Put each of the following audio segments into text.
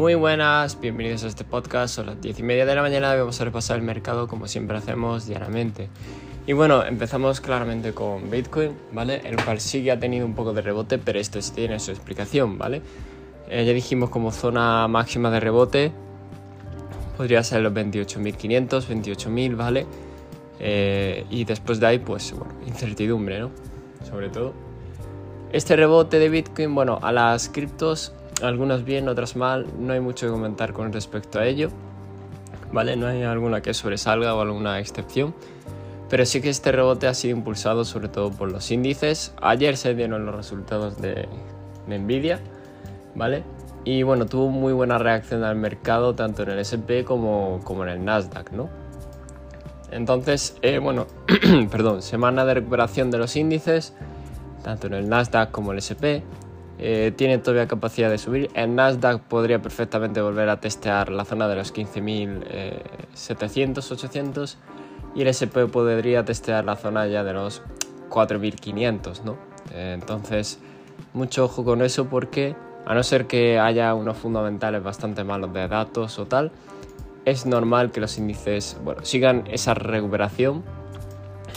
Muy buenas, bienvenidos a este podcast. Son las 10 y media de la mañana y vamos a repasar el mercado como siempre hacemos diariamente. Y bueno, empezamos claramente con Bitcoin, ¿vale? El cual sí que ha tenido un poco de rebote, pero esto sí tiene su explicación, ¿vale? Eh, ya dijimos como zona máxima de rebote podría ser los 28.500, 28.000, ¿vale? Eh, y después de ahí, pues bueno, incertidumbre, ¿no? Sobre todo. Este rebote de Bitcoin, bueno, a las criptos algunas bien, otras mal, no hay mucho que comentar con respecto a ello, ¿vale? No hay alguna que sobresalga o alguna excepción, pero sí que este rebote ha sido impulsado sobre todo por los índices. Ayer se dieron los resultados de, Nvidia, ¿vale? Y bueno, tuvo muy buena reacción al mercado tanto en el SP como, en el Nasdaq, ¿no? Entonces, eh, bueno, perdón, semana de recuperación de los índices, tanto en el Nasdaq como en el SP. Eh, tiene todavía capacidad de subir. El Nasdaq podría perfectamente volver a testear la zona de los 15.700, 800 y el SP podría testear la zona ya de los 4.500, ¿no? Eh, entonces, mucho ojo con eso porque a no ser que haya unos fundamentales bastante malos de datos o tal, es normal que los índices bueno, sigan esa recuperación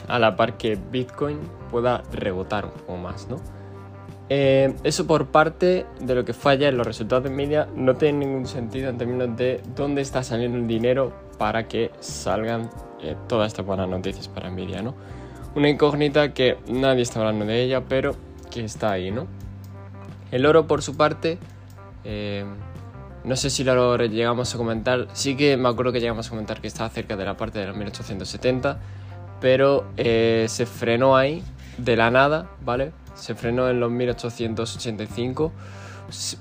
a la par que Bitcoin pueda rebotar un poco más, ¿no? Eh, eso por parte de lo que falla en los resultados de Nvidia no tiene ningún sentido en términos de dónde está saliendo el dinero para que salgan eh, todas estas buenas noticias para Nvidia, ¿no? Una incógnita que nadie está hablando de ella, pero que está ahí, ¿no? El oro por su parte, eh, no sé si lo llegamos a comentar, sí que me acuerdo que llegamos a comentar que estaba cerca de la parte de los 1870, pero se frenó ahí de la nada, ¿vale? se frenó en los 1885.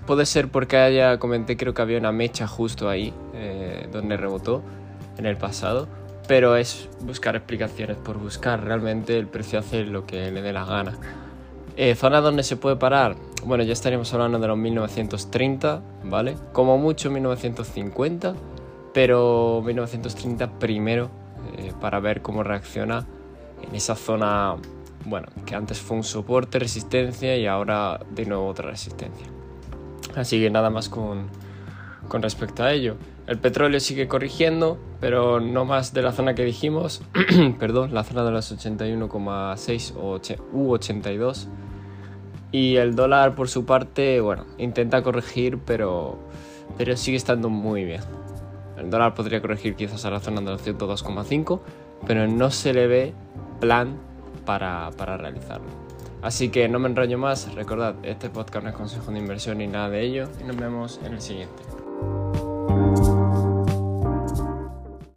Puede ser porque haya, comenté, creo que había una mecha justo ahí, eh, donde rebotó en el pasado. Pero es buscar explicaciones por buscar. Realmente el precio hace lo que le dé la gana. Eh, zona donde se puede parar. Bueno, ya estaríamos hablando de los 1930, ¿vale? Como mucho 1950, pero 1930 primero eh, para ver cómo reacciona en esa zona bueno, que antes fue un soporte, resistencia y ahora de nuevo otra resistencia. Así que nada más con, con respecto a ello. El petróleo sigue corrigiendo, pero no más de la zona que dijimos, perdón, la zona de los 81,6 u 82. Y el dólar por su parte, bueno, intenta corregir, pero, pero sigue estando muy bien. El dólar podría corregir quizás a la zona de los 102,5, pero no se le ve plan para, para realizarlo. Así que no me enrollo más, recordad, este podcast no es consejo de inversión ni nada de ello y nos vemos en el siguiente.